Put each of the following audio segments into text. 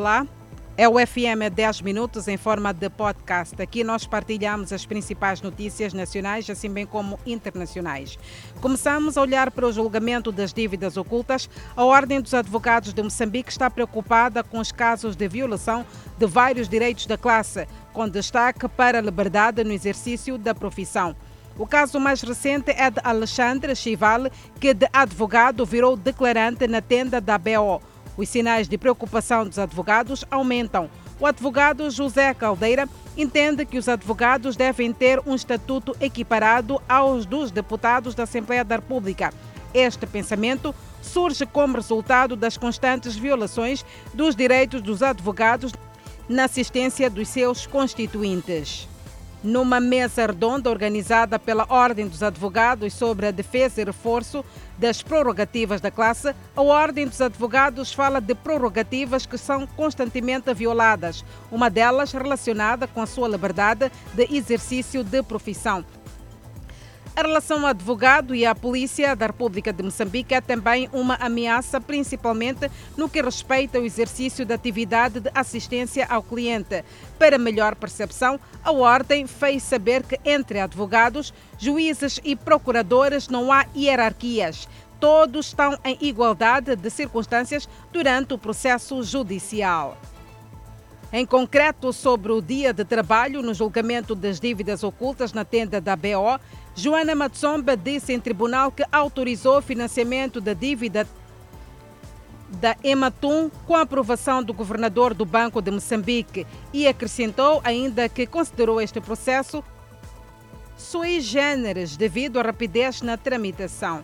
Olá, é o FM 10 Minutos em forma de podcast. Aqui nós partilhamos as principais notícias nacionais, assim bem como internacionais. Começamos a olhar para o julgamento das dívidas ocultas. A Ordem dos Advogados de Moçambique está preocupada com os casos de violação de vários direitos da classe, com destaque para a liberdade no exercício da profissão. O caso mais recente é de Alexandre Chival, que de advogado virou declarante na tenda da BO. Os sinais de preocupação dos advogados aumentam. O advogado José Caldeira entende que os advogados devem ter um estatuto equiparado aos dos deputados da Assembleia da República. Este pensamento surge como resultado das constantes violações dos direitos dos advogados na assistência dos seus constituintes. Numa mesa redonda organizada pela Ordem dos Advogados sobre a defesa e reforço das prerrogativas da classe, a Ordem dos Advogados fala de prerrogativas que são constantemente violadas, uma delas relacionada com a sua liberdade de exercício de profissão. A relação ao advogado e à polícia da República de Moçambique é também uma ameaça, principalmente no que respeita ao exercício da atividade de assistência ao cliente. Para melhor percepção, a Ordem fez saber que entre advogados, juízes e procuradores não há hierarquias. Todos estão em igualdade de circunstâncias durante o processo judicial. Em concreto, sobre o dia de trabalho no julgamento das dívidas ocultas na tenda da BO, Joana Matsomba disse em tribunal que autorizou o financiamento da dívida da Ematum com a aprovação do governador do Banco de Moçambique e acrescentou ainda que considerou este processo sui generis devido à rapidez na tramitação.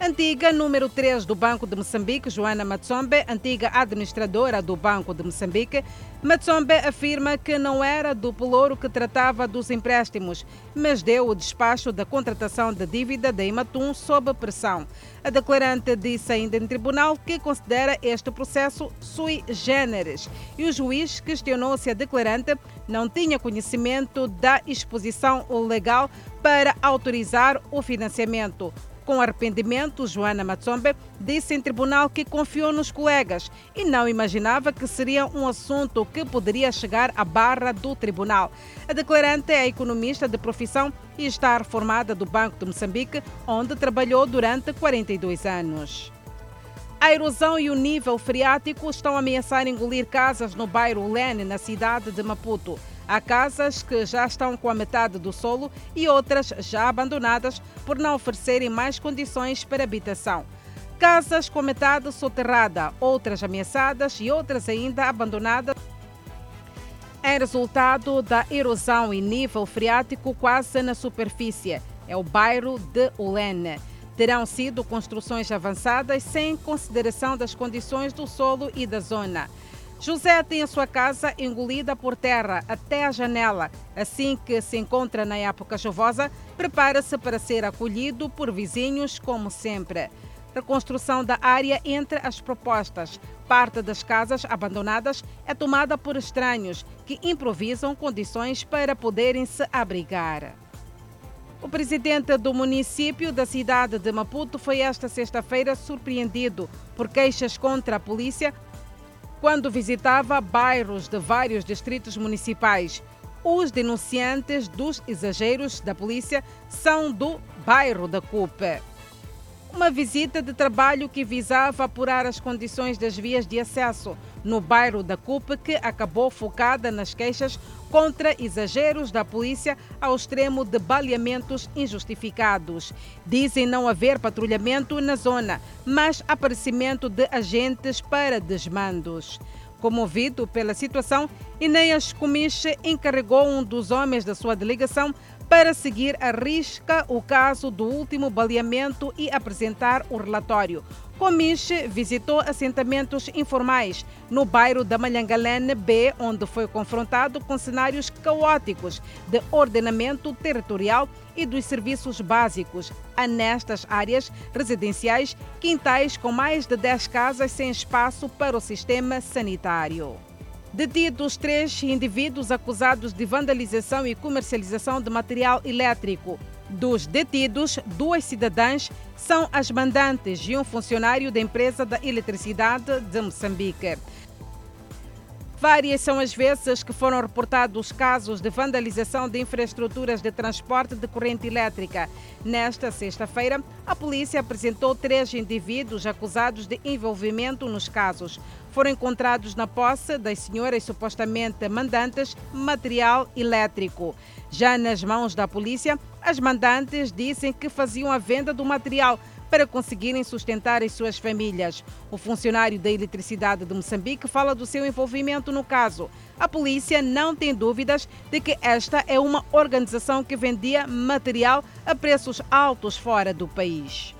Antiga número 3 do Banco de Moçambique, Joana Matsombe, antiga administradora do Banco de Moçambique, Matsombe afirma que não era do Pelouro que tratava dos empréstimos, mas deu o despacho da contratação da dívida da Imatum sob pressão. A declarante disse ainda em tribunal que considera este processo sui generis e o juiz questionou se a declarante não tinha conhecimento da exposição legal para autorizar o financiamento. Com arrependimento, Joana Matsombe disse em tribunal que confiou nos colegas e não imaginava que seria um assunto que poderia chegar à barra do tribunal. A declarante é economista de profissão e está reformada do Banco de Moçambique, onde trabalhou durante 42 anos. A erosão e o nível freático estão a ameaçar engolir casas no bairro Lene, na cidade de Maputo. Há casas que já estão com a metade do solo e outras já abandonadas por não oferecerem mais condições para habitação. Casas com metade soterrada, outras ameaçadas e outras ainda abandonadas é resultado da erosão e nível freático quase na superfície. É o bairro de Ulene. Terão sido construções avançadas sem consideração das condições do solo e da zona. José tem a sua casa engolida por terra até a janela. Assim que se encontra na época chuvosa, prepara-se para ser acolhido por vizinhos, como sempre. Reconstrução da área entre as propostas. Parte das casas abandonadas é tomada por estranhos que improvisam condições para poderem se abrigar. O presidente do município da cidade de Maputo foi esta sexta-feira surpreendido por queixas contra a polícia quando visitava bairros de vários distritos municipais. Os denunciantes dos exageros da polícia são do bairro da Cupe. Uma visita de trabalho que visava apurar as condições das vias de acesso no bairro da Cupe, que acabou focada nas queixas contra exageros da polícia ao extremo de baleamentos injustificados. Dizem não haver patrulhamento na zona, mas aparecimento de agentes para desmandos. Comovido pela situação, Inês Comiche encarregou um dos homens da sua delegação para seguir a risca o caso do último baleamento e apresentar o relatório. Comiche visitou assentamentos informais no bairro da Malhangalene B, onde foi confrontado com cenários caóticos de ordenamento territorial e dos serviços básicos. Há nestas áreas residenciais quintais com mais de 10 casas sem espaço para o sistema sanitário. Detidos três indivíduos acusados de vandalização e comercialização de material elétrico. Dos detidos, duas cidadãs são as mandantes e um funcionário da empresa da eletricidade de Moçambique. Várias são as vezes que foram reportados casos de vandalização de infraestruturas de transporte de corrente elétrica. Nesta sexta-feira, a polícia apresentou três indivíduos acusados de envolvimento nos casos. Foram encontrados na posse das senhoras supostamente mandantes material elétrico. Já nas mãos da polícia, as mandantes dizem que faziam a venda do material para conseguirem sustentar as suas famílias. O funcionário da Eletricidade de Moçambique fala do seu envolvimento no caso. A polícia não tem dúvidas de que esta é uma organização que vendia material a preços altos fora do país.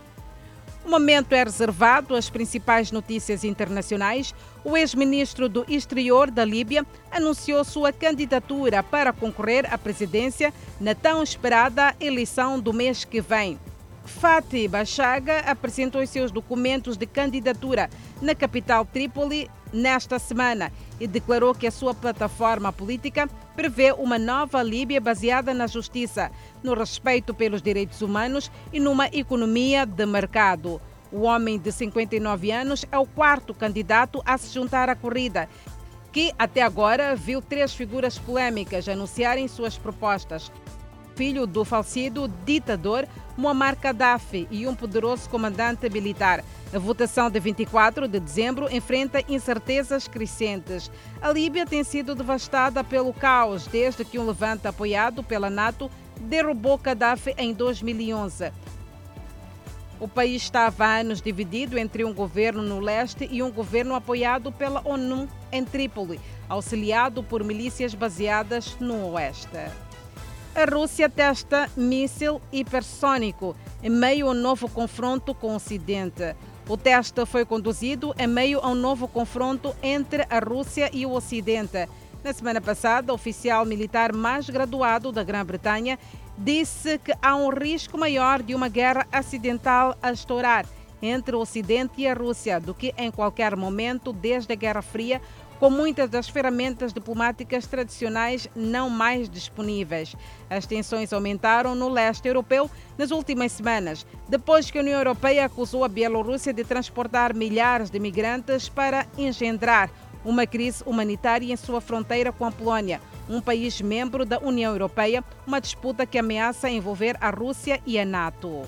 O momento é reservado às principais notícias internacionais. O ex-ministro do Exterior da Líbia anunciou sua candidatura para concorrer à presidência na tão esperada eleição do mês que vem. Fatih Bachaga apresentou seus documentos de candidatura na capital Trípoli nesta semana e declarou que a sua plataforma política prevê uma nova Líbia baseada na justiça, no respeito pelos direitos humanos e numa economia de mercado. O homem de 59 anos é o quarto candidato a se juntar à corrida, que até agora viu três figuras polêmicas anunciarem suas propostas filho do falecido ditador Muammar Gaddafi e um poderoso comandante militar. A votação de 24 de dezembro enfrenta incertezas crescentes. A Líbia tem sido devastada pelo caos desde que um levante apoiado pela NATO derrubou Gaddafi em 2011. O país estava há anos dividido entre um governo no leste e um governo apoiado pela ONU em Trípoli, auxiliado por milícias baseadas no oeste a Rússia testa míssil hipersônico em meio a um novo confronto com o Ocidente. O teste foi conduzido em meio a um novo confronto entre a Rússia e o Ocidente. Na semana passada, o oficial militar mais graduado da Grã-Bretanha disse que há um risco maior de uma guerra acidental a estourar entre o Ocidente e a Rússia do que em qualquer momento desde a Guerra Fria, com muitas das ferramentas diplomáticas tradicionais não mais disponíveis. As tensões aumentaram no leste europeu nas últimas semanas, depois que a União Europeia acusou a Bielorrússia de transportar milhares de migrantes para engendrar uma crise humanitária em sua fronteira com a Polónia, um país membro da União Europeia, uma disputa que ameaça envolver a Rússia e a NATO.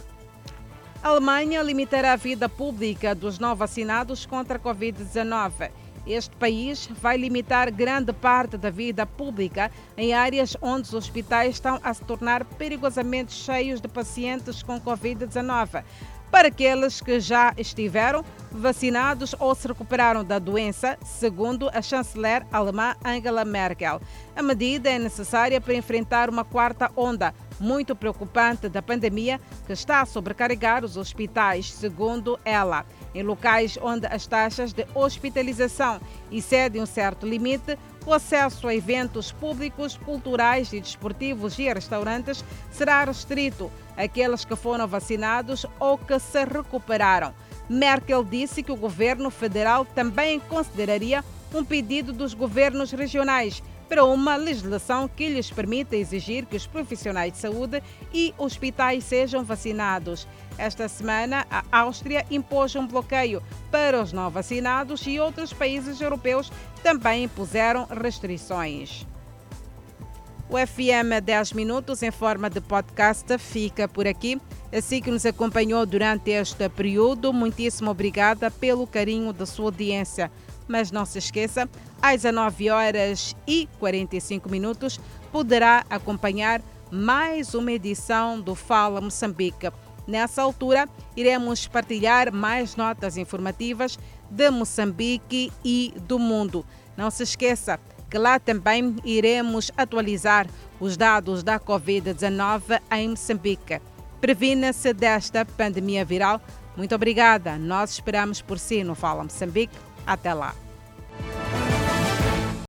A Alemanha limitará a vida pública dos não vacinados contra a Covid-19. Este país vai limitar grande parte da vida pública em áreas onde os hospitais estão a se tornar perigosamente cheios de pacientes com Covid-19. Para aqueles que já estiveram vacinados ou se recuperaram da doença, segundo a chanceler alemã Angela Merkel. A medida é necessária para enfrentar uma quarta onda muito preocupante da pandemia que está a sobrecarregar os hospitais, segundo ela. Em locais onde as taxas de hospitalização excedem um certo limite, o acesso a eventos públicos, culturais e desportivos e restaurantes será restrito àqueles que foram vacinados ou que se recuperaram. Merkel disse que o governo federal também consideraria um pedido dos governos regionais para uma legislação que lhes permita exigir que os profissionais de saúde e hospitais sejam vacinados. Esta semana, a Áustria impôs um bloqueio para os não vacinados e outros países europeus também impuseram restrições. O FM 10 Minutos, em forma de podcast, fica por aqui. Assim que nos acompanhou durante este período, muitíssimo obrigada pelo carinho da sua audiência. Mas não se esqueça, às 19 horas e 45 minutos, poderá acompanhar mais uma edição do Fala Moçambique. Nessa altura, iremos partilhar mais notas informativas de Moçambique e do mundo. Não se esqueça que lá também iremos atualizar os dados da Covid-19 em Moçambique. Previna-se desta pandemia viral. Muito obrigada. Nós esperamos por si no Fala Moçambique. Até lá.